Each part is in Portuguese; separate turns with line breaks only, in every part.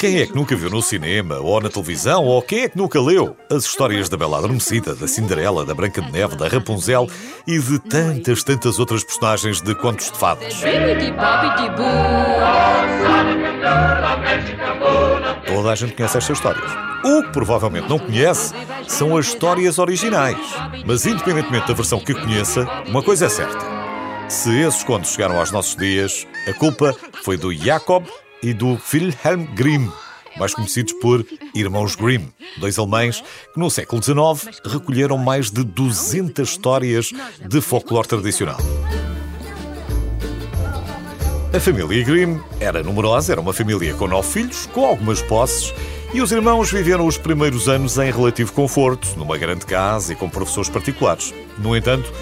Quem é que nunca viu no cinema ou na televisão, ou quem é que nunca leu as histórias da Bela Adormecida, da Cinderela, da Branca de Neve, da Rapunzel e de tantas, tantas outras personagens de contos de fadas? Toda a gente conhece estas histórias. O que provavelmente não conhece são as histórias originais. Mas, independentemente da versão que conheça, uma coisa é certa. Se esses contos chegaram aos nossos dias, a culpa foi do Jacob e do Wilhelm Grimm, mais conhecidos por Irmãos Grimm, dois alemães que no século XIX recolheram mais de 200 histórias de folclore tradicional. A família Grimm era numerosa, era uma família com nove filhos, com algumas posses, e os irmãos viveram os primeiros anos em relativo conforto, numa grande casa e com professores particulares. No entanto,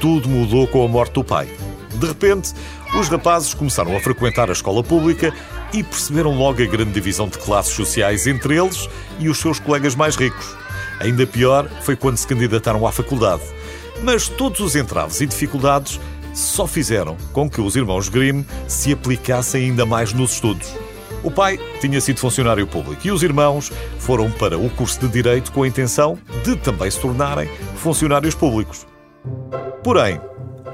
tudo mudou com a morte do pai. De repente, os rapazes começaram a frequentar a escola pública e perceberam logo a grande divisão de classes sociais entre eles e os seus colegas mais ricos. Ainda pior foi quando se candidataram à faculdade. Mas todos os entraves e dificuldades só fizeram com que os irmãos Grimm se aplicassem ainda mais nos estudos. O pai tinha sido funcionário público e os irmãos foram para o curso de Direito com a intenção de também se tornarem funcionários públicos. Porém,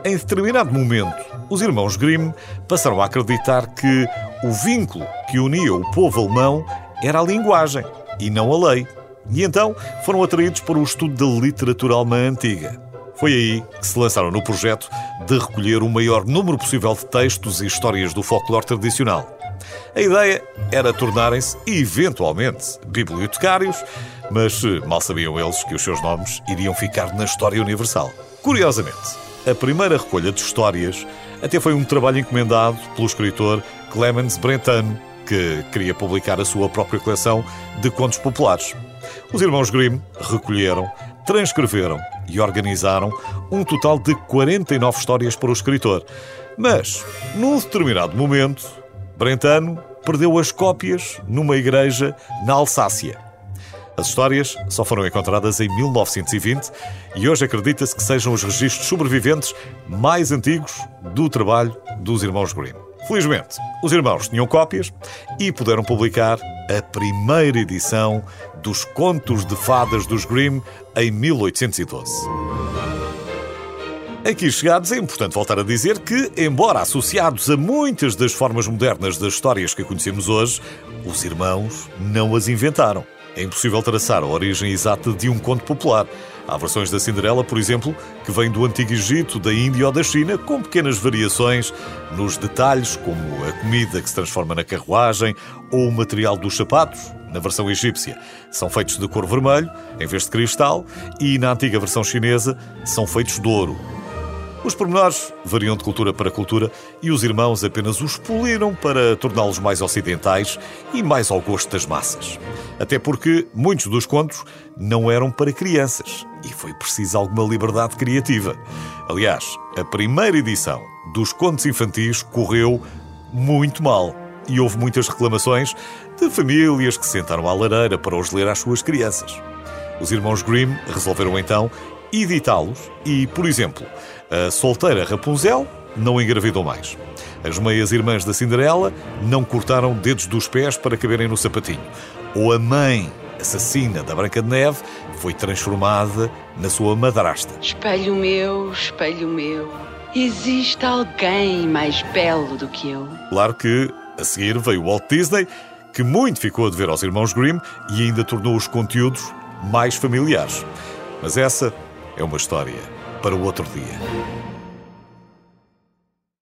em determinado momento, os irmãos Grimm passaram a acreditar que o vínculo que unia o povo alemão era a linguagem e não a lei. E então foram atraídos para o estudo da literatura alemã antiga. Foi aí que se lançaram no projeto de recolher o maior número possível de textos e histórias do folclore tradicional. A ideia era tornarem-se, eventualmente, bibliotecários, mas mal sabiam eles que os seus nomes iriam ficar na história universal. Curiosamente, a primeira recolha de histórias até foi um trabalho encomendado pelo escritor Clemens Brentano, que queria publicar a sua própria coleção de contos populares. Os irmãos Grimm recolheram, transcreveram e organizaram um total de 49 histórias para o escritor. Mas, num determinado momento, Brentano perdeu as cópias numa igreja na Alsácia. As histórias só foram encontradas em 1920 e hoje acredita-se que sejam os registros sobreviventes mais antigos do trabalho dos irmãos Grimm. Felizmente, os irmãos tinham cópias e puderam publicar a primeira edição dos Contos de Fadas dos Grimm em 1812. Aqui chegados, é importante voltar a dizer que, embora associados a muitas das formas modernas das histórias que conhecemos hoje, os irmãos não as inventaram. É impossível traçar a origem exata de um conto popular. Há versões da Cinderela, por exemplo, que vêm do Antigo Egito, da Índia ou da China, com pequenas variações nos detalhes, como a comida que se transforma na carruagem ou o material dos sapatos. Na versão egípcia, são feitos de cor vermelho, em vez de cristal, e na antiga versão chinesa, são feitos de ouro. Os pormenores variam de cultura para cultura e os irmãos apenas os poliram para torná-los mais ocidentais e mais ao gosto das massas. Até porque muitos dos contos não eram para crianças e foi preciso alguma liberdade criativa. Aliás, a primeira edição dos contos infantis correu muito mal e houve muitas reclamações de famílias que sentaram à lareira para os ler às suas crianças. Os irmãos Grimm resolveram então editá-los e, por exemplo, a solteira Rapunzel não engravidou mais. As meias irmãs da Cinderela não cortaram dedos dos pés para caberem no sapatinho. Ou a mãe assassina da Branca de Neve foi transformada na sua madrasta.
Espelho meu, espelho meu, existe alguém mais belo do que eu?
Claro que a seguir veio Walt Disney, que muito ficou a dever aos irmãos Grimm e ainda tornou os conteúdos mais familiares. Mas essa é uma história para o outro dia.